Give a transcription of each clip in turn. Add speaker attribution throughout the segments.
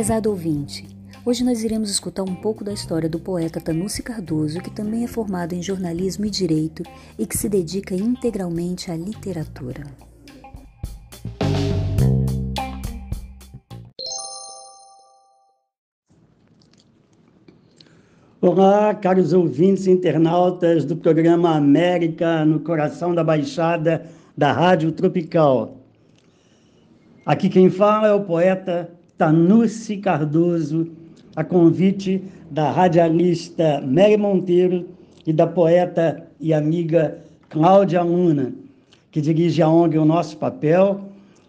Speaker 1: Prezado ouvinte, hoje nós iremos escutar um pouco da história do poeta Tanusi Cardoso, que também é formado em jornalismo e direito e que se dedica integralmente à literatura.
Speaker 2: Olá, caros ouvintes e internautas do programa América no Coração da Baixada da Rádio Tropical. Aqui quem fala é o poeta Tanuci Cardoso, a convite da radialista Mary Monteiro e da poeta e amiga Cláudia Luna, que dirige a ONG O Nosso Papel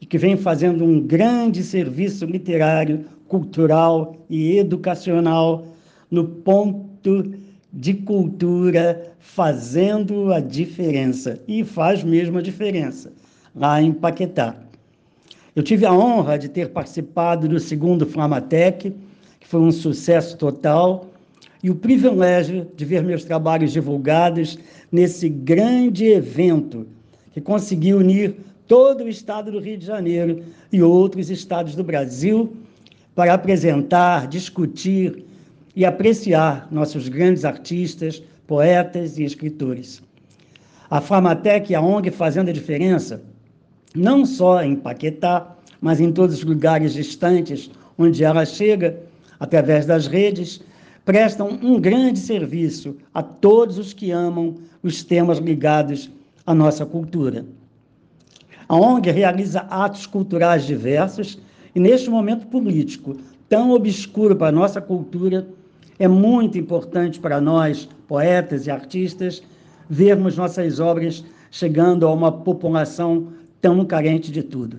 Speaker 2: e que vem fazendo um grande serviço literário, cultural e educacional no ponto de cultura, fazendo a diferença. E faz mesmo a diferença, lá em Paquetá. Eu tive a honra de ter participado do segundo Flamatec, que foi um sucesso total, e o privilégio de ver meus trabalhos divulgados nesse grande evento que conseguiu unir todo o estado do Rio de Janeiro e outros estados do Brasil para apresentar, discutir e apreciar nossos grandes artistas, poetas e escritores. A Flamatec e a ONG Fazendo a Diferença não só em Paquetá, mas em todos os lugares distantes onde ela chega, através das redes, prestam um grande serviço a todos os que amam os temas ligados à nossa cultura. A ONG realiza atos culturais diversos e, neste momento político tão obscuro para a nossa cultura, é muito importante para nós, poetas e artistas, vermos nossas obras chegando a uma população tão carente de tudo.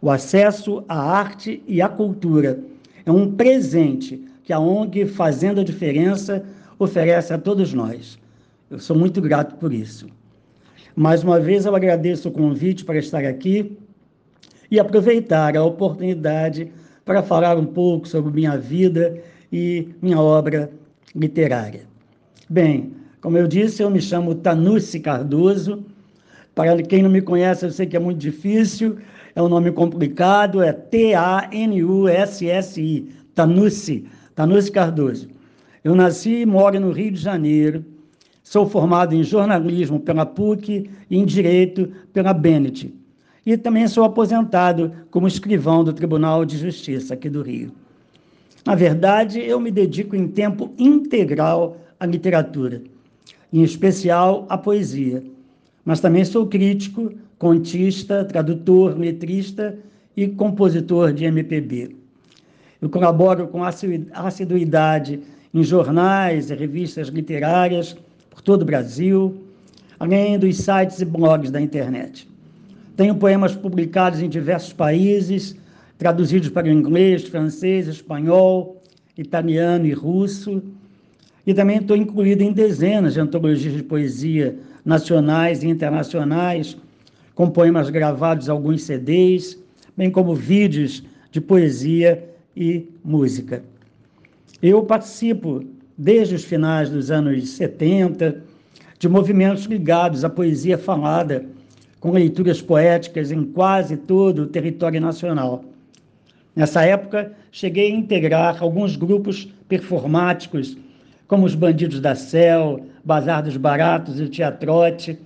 Speaker 2: O acesso à arte e à cultura é um presente que a ONG Fazendo a Diferença oferece a todos nós. Eu sou muito grato por isso. Mais uma vez, eu agradeço o convite para estar aqui e aproveitar a oportunidade para falar um pouco sobre minha vida e minha obra literária. Bem, como eu disse, eu me chamo Tanusi Cardoso, para quem não me conhece, eu sei que é muito difícil, é um nome complicado, é T-A-N-U-S-S-I, Tanusi, Tanusi Cardoso. Eu nasci e moro no Rio de Janeiro, sou formado em jornalismo pela PUC e em direito pela Bennett. E também sou aposentado como escrivão do Tribunal de Justiça aqui do Rio. Na verdade, eu me dedico em tempo integral à literatura, em especial à poesia mas também sou crítico, contista, tradutor, letrista e compositor de MPB. Eu colaboro com assiduidade em jornais e revistas literárias por todo o Brasil, além dos sites e blogs da internet. Tenho poemas publicados em diversos países, traduzidos para o inglês, francês, espanhol, italiano e russo. E também estou incluído em dezenas de antologias de poesia nacionais e internacionais, com poemas gravados alguns CDs, bem como vídeos de poesia e música. Eu participo, desde os finais dos anos 70, de movimentos ligados à poesia falada, com leituras poéticas em quase todo o território nacional. Nessa época, cheguei a integrar alguns grupos performáticos como os Bandidos da Cel, Bazar dos Baratos e o Teatrote,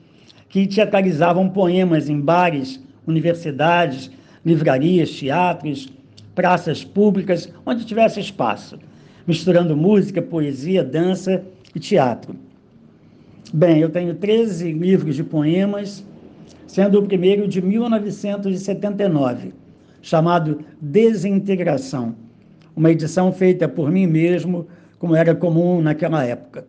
Speaker 2: que teatralizavam poemas em bares, universidades, livrarias, teatros, praças públicas, onde tivesse espaço, misturando música, poesia, dança e teatro. Bem, eu tenho 13 livros de poemas, sendo o primeiro de 1979, chamado Desintegração, uma edição feita por mim mesmo como era comum naquela época.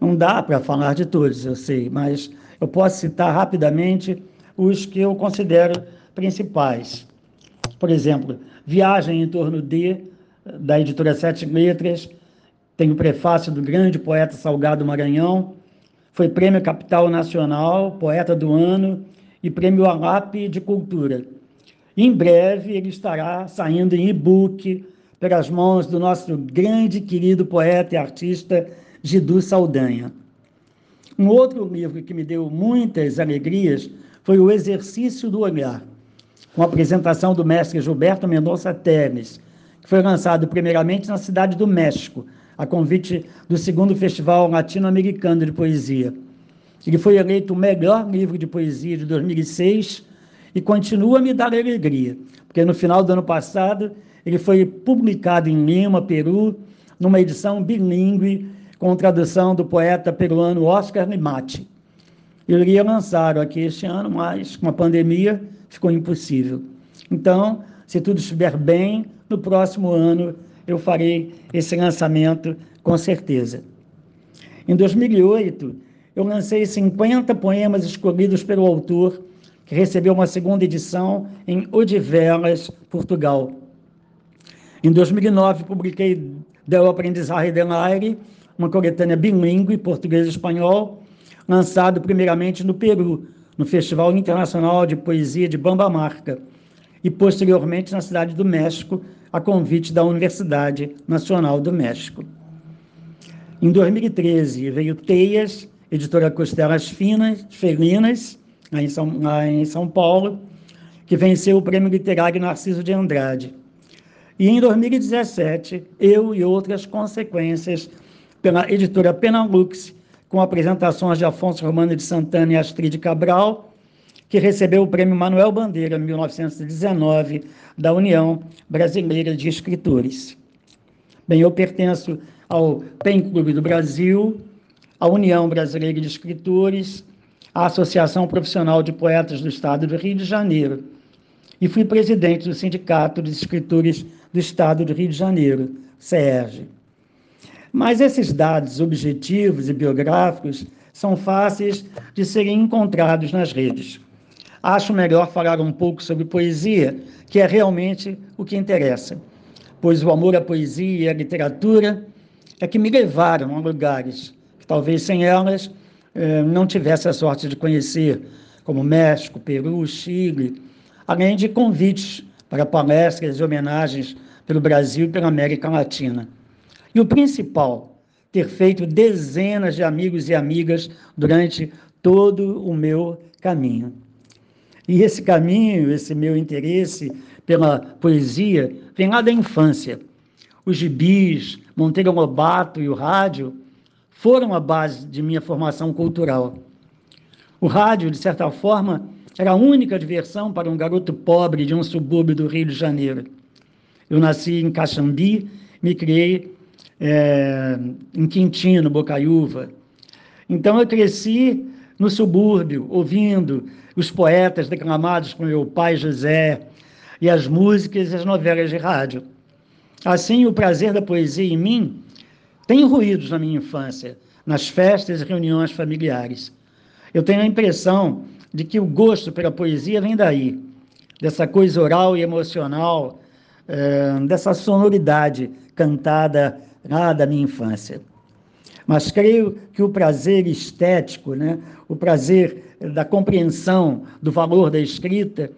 Speaker 2: Não dá para falar de todos, eu sei, mas eu posso citar rapidamente os que eu considero principais. Por exemplo, Viagem em torno de, da editora Sete Letras, tem o prefácio do grande poeta Salgado Maranhão, foi Prêmio Capital Nacional, Poeta do Ano e Prêmio Alap de Cultura. Em breve ele estará saindo em e-book pelas mãos do nosso grande querido poeta e artista Gidu Saldanha. Um outro livro que me deu muitas alegrias foi O Exercício do Olhar, com a apresentação do mestre Gilberto Mendonça Temes, que foi lançado primeiramente na cidade do México, a convite do segundo Festival Latino-Americano de Poesia. Ele foi eleito o melhor livro de poesia de 2006 e continua a me dar alegria, porque no final do ano passado ele foi publicado em Lima, Peru, numa edição bilíngue com tradução do poeta peruano Oscar Limati. Eu iria lançar aqui este ano, mas com a pandemia ficou impossível. Então, se tudo estiver bem, no próximo ano eu farei esse lançamento com certeza. Em 2008, eu lancei 50 poemas escolhidos pelo autor, que recebeu uma segunda edição em Odivelas, Portugal. Em 2009, publiquei Del Aprendizagem del Aire, uma coletânea bilíngue, português e espanhol, lançado primeiramente no Peru, no Festival Internacional de Poesia de Bamba Marca, e posteriormente na cidade do México, a convite da Universidade Nacional do México. Em 2013, veio Teias, editora Costelas Finas, Felinas, lá em, São, lá em São Paulo, que venceu o Prêmio Literário Narciso de Andrade. E em 2017, eu e outras consequências pela editora Penalux, com apresentações de Afonso Romano de Santana e Astrid Cabral, que recebeu o Prêmio Manuel Bandeira, em 1919, da União Brasileira de Escritores. Bem, eu pertenço ao PEN Clube do Brasil, à União Brasileira de Escritores, à Associação Profissional de Poetas do Estado do Rio de Janeiro, e fui presidente do Sindicato dos Escritores do Estado do Rio de Janeiro, SERJ. Mas esses dados objetivos e biográficos são fáceis de serem encontrados nas redes. Acho melhor falar um pouco sobre poesia, que é realmente o que interessa, pois o amor à poesia e à literatura é que me levaram a lugares que talvez sem elas eh, não tivesse a sorte de conhecer, como México, Peru, Chile, além de convites para palestras e homenagens pelo Brasil e pela América Latina. E o principal, ter feito dezenas de amigos e amigas durante todo o meu caminho. E esse caminho, esse meu interesse pela poesia, vem lá da infância. Os gibis, Monteiro Lobato e o rádio foram a base de minha formação cultural. O rádio, de certa forma, era a única diversão para um garoto pobre de um subúrbio do Rio de Janeiro. Eu nasci em Caxambi, me criei é, em Quintino, Bocaiúva. Então eu cresci no subúrbio, ouvindo os poetas declamados por meu pai José e as músicas e as novelas de rádio. Assim, o prazer da poesia em mim tem ruídos na minha infância, nas festas e reuniões familiares. Eu tenho a impressão de que o gosto pela poesia vem daí, dessa coisa oral e emocional, é, dessa sonoridade cantada lá da minha infância. Mas creio que o prazer estético, né, o prazer da compreensão do valor da escrita,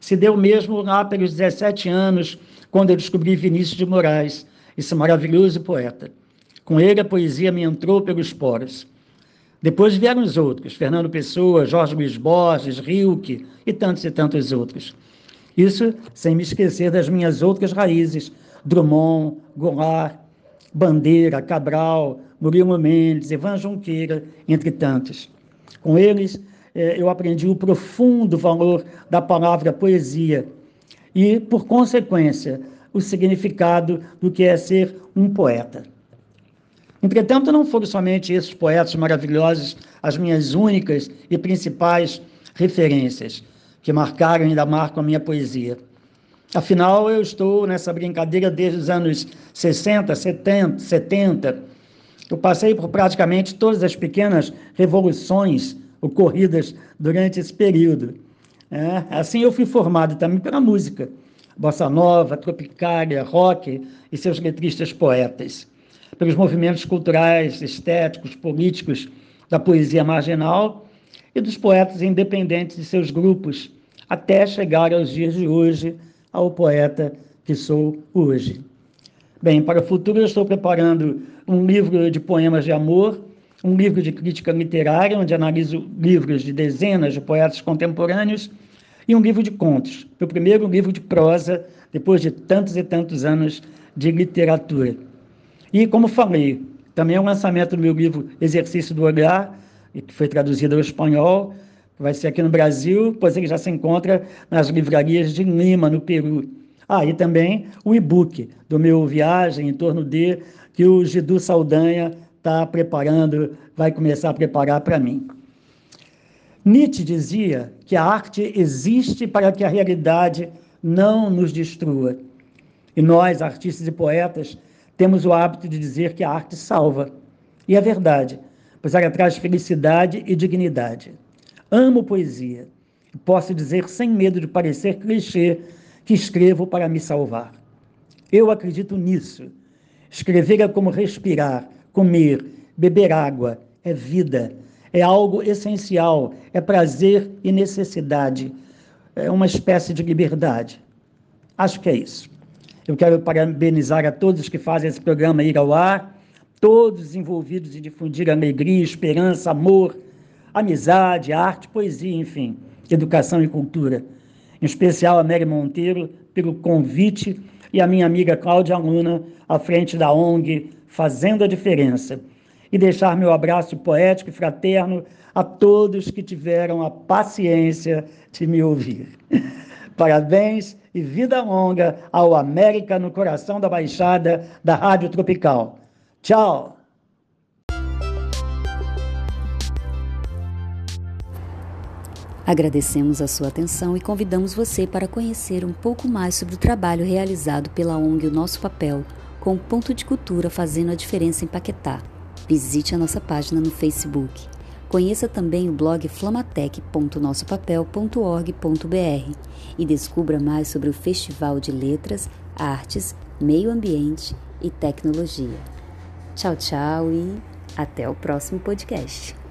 Speaker 2: se deu mesmo lá pelos 17 anos, quando eu descobri Vinícius de Moraes, esse maravilhoso poeta. Com ele, a poesia me entrou pelos poros. Depois vieram os outros, Fernando Pessoa, Jorge Luiz Borges, Rilke e tantos e tantos outros. Isso sem me esquecer das minhas outras raízes, Drummond, Goulart, Bandeira, Cabral, Murilo Mendes, Ivan Junqueira, entre tantos. Com eles, eh, eu aprendi o profundo valor da palavra poesia e, por consequência, o significado do que é ser um poeta. Entretanto, não foram somente esses poetas maravilhosos as minhas únicas e principais referências, que marcaram e ainda marcam a minha poesia. Afinal, eu estou nessa brincadeira desde os anos 60, 70, 70. Eu passei por praticamente todas as pequenas revoluções ocorridas durante esse período. É, assim, eu fui formado também pela música, bossa nova, tropicália, rock e seus letristas poetas, pelos movimentos culturais, estéticos, políticos da poesia marginal e dos poetas independentes de seus grupos, até chegar aos dias de hoje ao poeta que sou hoje. Bem, para o futuro eu estou preparando um livro de poemas de amor, um livro de crítica literária, onde analiso livros de dezenas de poetas contemporâneos, e um livro de contos. O primeiro livro de prosa depois de tantos e tantos anos de literatura. E, como falei, também é o lançamento do meu livro Exercício do Olhar, que foi traduzido ao espanhol, vai ser aqui no Brasil, pois ele já se encontra nas livrarias de Lima, no Peru. Ah, e também o e-book do meu Viagem em torno de, que o Gidu Saldanha está preparando, vai começar a preparar para mim. Nietzsche dizia que a arte existe para que a realidade não nos destrua. E nós, artistas e poetas, temos o hábito de dizer que a arte salva. E é verdade, pois ela traz felicidade e dignidade. Amo poesia posso dizer sem medo de parecer clichê que escrevo para me salvar. Eu acredito nisso. Escrever é como respirar, comer, beber água, é vida, é algo essencial, é prazer e necessidade, é uma espécie de liberdade. Acho que é isso. Eu quero parabenizar a todos que fazem esse programa ir ao ar, todos envolvidos em difundir alegria, esperança, amor, amizade, arte, poesia, enfim, educação e cultura. Em especial a Mary Monteiro pelo convite e a minha amiga Cláudia Luna à frente da ONG Fazendo a Diferença. E deixar meu abraço poético e fraterno a todos que tiveram a paciência de me ouvir. Parabéns e vida longa ao América no coração da Baixada da Rádio Tropical. Tchau!
Speaker 1: Agradecemos a sua atenção e convidamos você para conhecer um pouco mais sobre o trabalho realizado pela ONG O Nosso Papel, com o ponto de cultura fazendo a diferença em Paquetá. Visite a nossa página no Facebook. Conheça também o blog flamatec.nossopapel.org.br e descubra mais sobre o Festival de Letras, Artes, Meio Ambiente e Tecnologia. Tchau, tchau e até o próximo podcast.